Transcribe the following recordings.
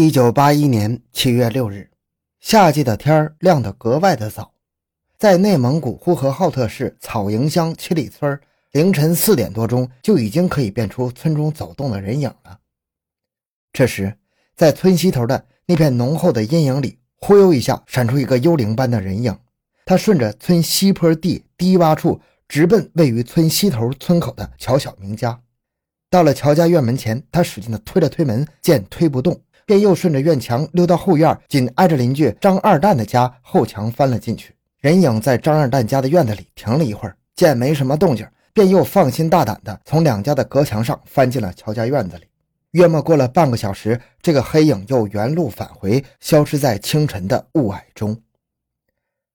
一九八一年七月六日，夏季的天儿亮得格外的早，在内蒙古呼和浩特市草营乡七里村，凌晨四点多钟就已经可以辨出村中走动的人影了。这时，在村西头的那片浓厚的阴影里，忽悠一下闪出一个幽灵般的人影，他顺着村西坡地低洼处直奔位于村西头村口的乔小明家。到了乔家院门前，他使劲地推了推门，见推不动。便又顺着院墙溜到后院，紧挨着邻居张二蛋的家后墙翻了进去。人影在张二蛋家的院子里停了一会儿，见没什么动静，便又放心大胆地从两家的隔墙上翻进了乔家院子里。约莫过了半个小时，这个黑影又原路返回，消失在清晨的雾霭中。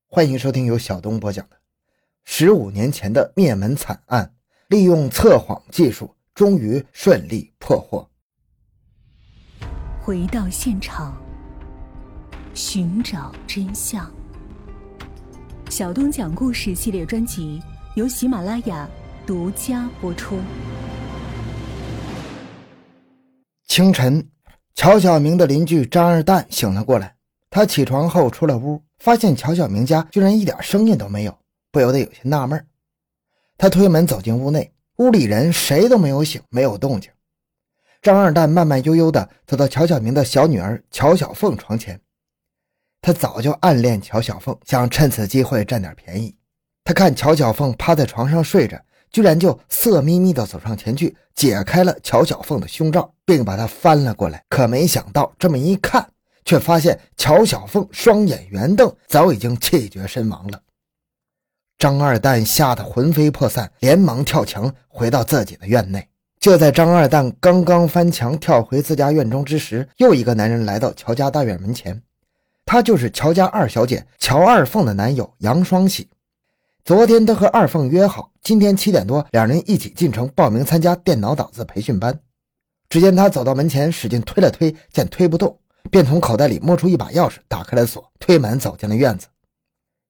欢迎收听由小东播讲的十五年前的灭门惨案，利用测谎技术，终于顺利破获。回到现场，寻找真相。小东讲故事系列专辑由喜马拉雅独家播出。清晨，乔小明的邻居张二蛋醒了过来。他起床后出了屋，发现乔小明家居然一点声音都没有，不由得有些纳闷。他推门走进屋内，屋里人谁都没有醒，没有动静。张二蛋慢慢悠悠地走到乔小明的小女儿乔小凤床前，他早就暗恋乔小凤，想趁此机会占点便宜。他看乔小凤趴在床上睡着，居然就色眯眯地走上前去，解开了乔小凤的胸罩，并把她翻了过来。可没想到，这么一看，却发现乔小凤双眼圆瞪，早已经气绝身亡了。张二蛋吓得魂飞魄散，连忙跳墙回到自己的院内。就在张二蛋刚刚翻墙跳回自家院中之时，又一个男人来到乔家大院门前。他就是乔家二小姐乔二凤的男友杨双喜。昨天他和二凤约好，今天七点多两人一起进城报名参加电脑打字培训班。只见他走到门前，使劲推了推，见推不动，便从口袋里摸出一把钥匙，打开了锁，推门走进了院子。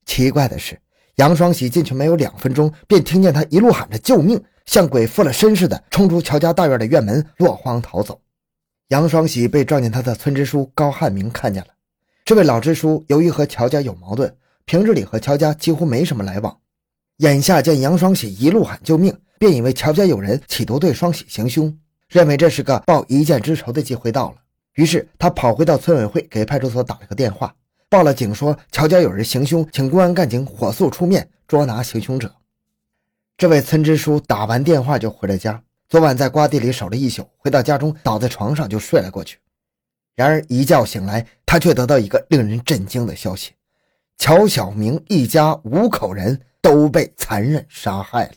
奇怪的是，杨双喜进去没有两分钟，便听见他一路喊着救命。像鬼附了身似的冲出乔家大院的院门，落荒逃走。杨双喜被撞见他的村支书高汉明看见了。这位老支书由于和乔家有矛盾，平日里和乔家几乎没什么来往。眼下见杨双喜一路喊救命，便以为乔家有人企图对双喜行凶，认为这是个报一箭之仇的机会到了。于是他跑回到村委会，给派出所打了个电话，报了警，说乔家有人行凶，请公安干警火速出面捉拿行凶者。这位村支书打完电话就回了家。昨晚在瓜地里守了一宿，回到家中倒在床上就睡了过去。然而一觉醒来，他却得到一个令人震惊的消息：乔小明一家五口人都被残忍杀害了。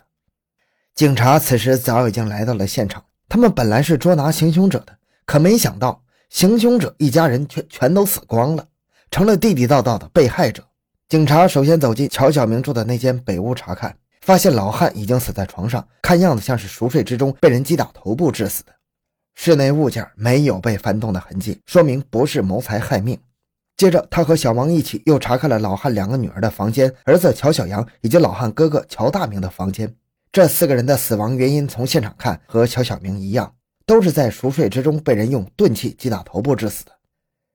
警察此时早已经来到了现场，他们本来是捉拿行凶者的，可没想到行凶者一家人却全都死光了，成了地地道道的被害者。警察首先走进乔小明住的那间北屋查看。发现老汉已经死在床上，看样子像是熟睡之中被人击打头部致死的。室内物件没有被翻动的痕迹，说明不是谋财害命。接着，他和小王一起又查看了老汉两个女儿的房间、儿子乔小阳以及老汉哥哥乔大明的房间。这四个人的死亡原因，从现场看和乔小明一样，都是在熟睡之中被人用钝器击打头部致死的。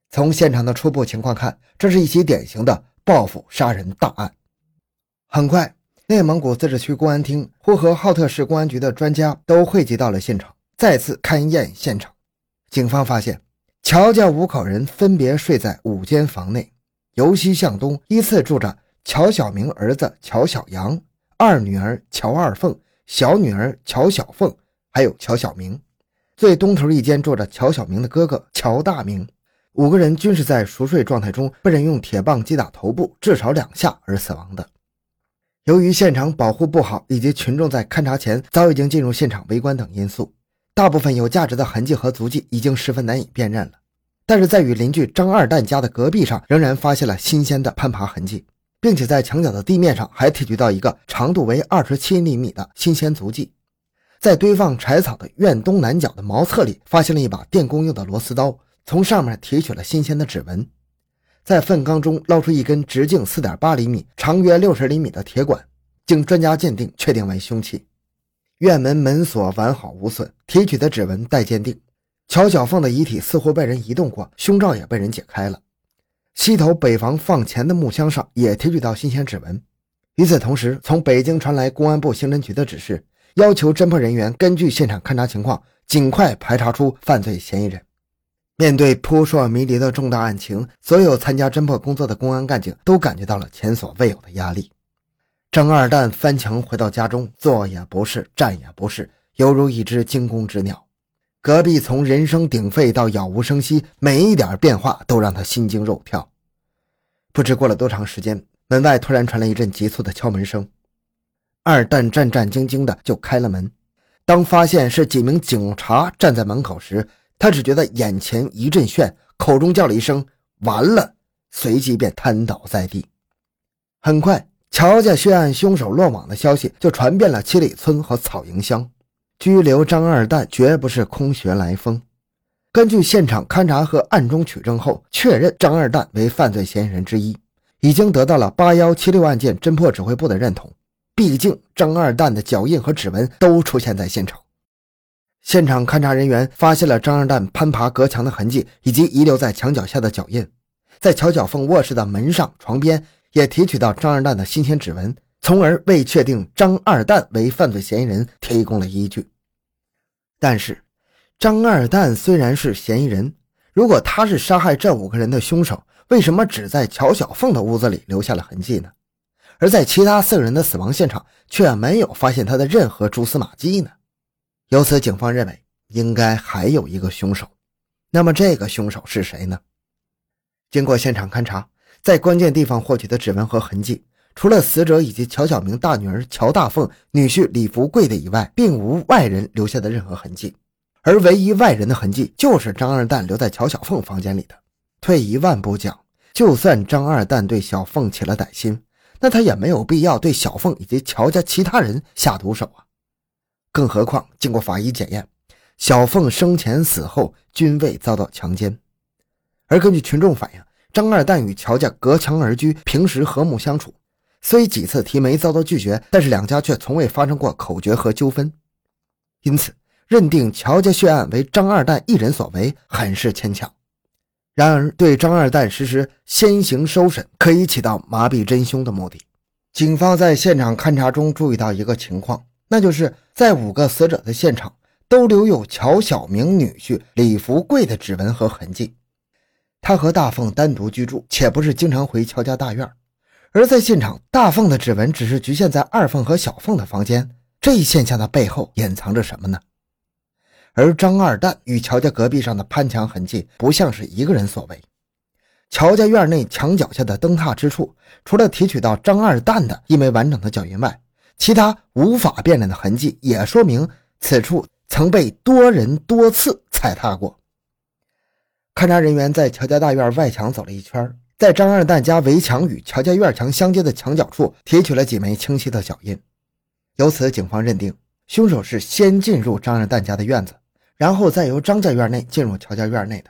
从现场的初步情况看，这是一起典型的报复杀人大案。很快。内蒙古自治区公安厅、呼和浩特市公安局的专家都汇集到了现场，再次勘验现场。警方发现，乔家五口人分别睡在五间房内，由西向东依次住着乔小明儿子乔小阳、二女儿乔二凤、小女儿乔小凤，还有乔小明。最东头一间住着乔小明的哥哥乔大明。五个人均是在熟睡状态中被人用铁棒击打头部至少两下而死亡的。由于现场保护不好，以及群众在勘查前早已经进入现场围观等因素，大部分有价值的痕迹和足迹已经十分难以辨认了。但是在与邻居张二蛋家的隔壁上，仍然发现了新鲜的攀爬痕迹，并且在墙角的地面上还提取到一个长度为二十七厘米的新鲜足迹。在堆放柴草的院东南角的茅厕里，发现了一把电工用的螺丝刀，从上面提取了新鲜的指纹。在粪缸中捞出一根直径四点八厘米、长约六十厘米的铁管，经专家鉴定确定为凶器。院门门锁完好无损，提取的指纹待鉴定。乔小凤的遗体似乎被人移动过，胸罩也被人解开了。西头北房放钱的木箱上也提取到新鲜指纹。与此同时，从北京传来公安部刑侦局的指示，要求侦破人员根据现场勘查情况，尽快排查出犯罪嫌疑人。面对扑朔迷离的重大案情，所有参加侦破工作的公安干警都感觉到了前所未有的压力。张二蛋翻墙回到家中，坐也不是，站也不是，犹如一只惊弓之鸟。隔壁从人声鼎沸到杳无声息，每一点变化都让他心惊肉跳。不知过了多长时间，门外突然传来一阵急促的敲门声。二蛋战战兢兢的就开了门，当发现是几名警察站在门口时，他只觉得眼前一阵眩，口中叫了一声“完了”，随即便瘫倒在地。很快，乔家血案凶手落网的消息就传遍了七里村和草营乡。拘留张二蛋绝不是空穴来风。根据现场勘查和暗中取证后，确认张二蛋为犯罪嫌疑人之一，已经得到了八幺七六案件侦破指挥部的认同。毕竟，张二蛋的脚印和指纹都出现在现场。现场勘查人员发现了张二蛋攀爬隔墙的痕迹，以及遗留在墙角下的脚印。在乔小凤卧室的门上、床边也提取到张二蛋的新鲜指纹，从而为确定张二蛋为犯罪嫌疑人提供了依据。但是，张二蛋虽然是嫌疑人，如果他是杀害这五个人的凶手，为什么只在乔小凤的屋子里留下了痕迹呢？而在其他四个人的死亡现场却没有发现他的任何蛛丝马迹呢？由此，警方认为应该还有一个凶手。那么，这个凶手是谁呢？经过现场勘查，在关键地方获取的指纹和痕迹，除了死者以及乔小明大女儿乔大凤、女婿李福贵的以外，并无外人留下的任何痕迹。而唯一外人的痕迹，就是张二蛋留在乔小凤房间里的。退一万步讲，就算张二蛋对小凤起了歹心，那他也没有必要对小凤以及乔家其他人下毒手啊。更何况，经过法医检验，小凤生前死后均未遭到强奸。而根据群众反映，张二蛋与乔家隔墙而居，平时和睦相处。虽几次提媒遭到拒绝，但是两家却从未发生过口角和纠纷。因此，认定乔家血案为张二蛋一人所为，很是牵强。然而，对张二蛋实施先行收审，可以起到麻痹真凶的目的。警方在现场勘查中注意到一个情况。那就是在五个死者的现场都留有乔小明女婿李福贵的指纹和痕迹。他和大凤单独居住，且不是经常回乔家大院。而在现场，大凤的指纹只是局限在二凤和小凤的房间。这一现象的背后隐藏着什么呢？而张二蛋与乔家隔壁上的攀墙痕迹，不像是一个人所为。乔家院内墙角下的灯塔之处，除了提取到张二蛋的一枚完整的脚印外，其他无法辨认的痕迹也说明此处曾被多人多次踩踏过。勘查人员在乔家大院外墙走了一圈，在张二蛋家围墙与乔家院墙相接的墙角处提取了几枚清晰的脚印。由此，警方认定凶手是先进入张二蛋家的院子，然后再由张家院内进入乔家院内的。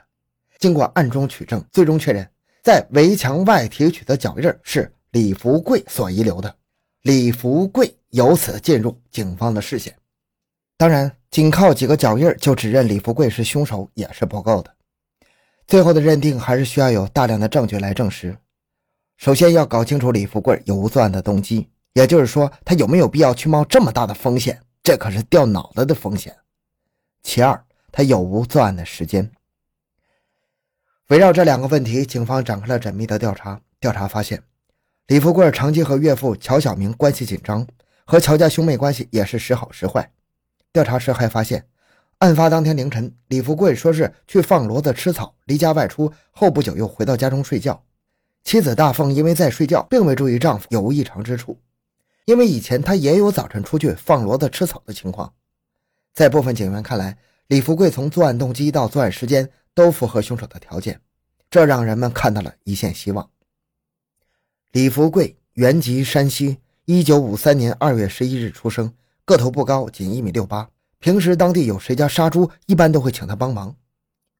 经过暗中取证，最终确认在围墙外提取的脚印是李福贵所遗留的。李福贵由此进入警方的视线。当然，仅靠几个脚印就指认李福贵是凶手也是不够的。最后的认定还是需要有大量的证据来证实。首先要搞清楚李福贵有无作案的动机，也就是说，他有没有必要去冒这么大的风险？这可是掉脑袋的风险。其二，他有无作案的时间？围绕这两个问题，警方展开了缜密的调查。调查发现。李富贵长期和岳父乔小明关系紧张，和乔家兄妹关系也是时好时坏。调查时还发现，案发当天凌晨，李富贵说是去放骡子吃草，离家外出后不久又回到家中睡觉。妻子大凤因为在睡觉，并未注意丈夫有无异常之处，因为以前她也有早晨出去放骡子吃草的情况。在部分警员看来，李富贵从作案动机到作案时间都符合凶手的条件，这让人们看到了一线希望。李福贵原籍山西，一九五三年二月十一日出生，个头不高，仅一米六八。平时当地有谁家杀猪，一般都会请他帮忙。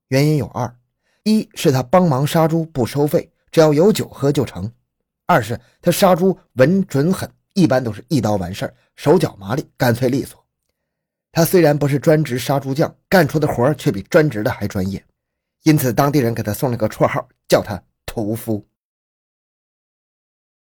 原因有二：一是他帮忙杀猪不收费，只要有酒喝就成；二是他杀猪稳准狠，一般都是一刀完事儿，手脚麻利，干脆利索。他虽然不是专职杀猪匠，干出的活却比专职的还专业，因此当地人给他送了个绰号，叫他屠夫。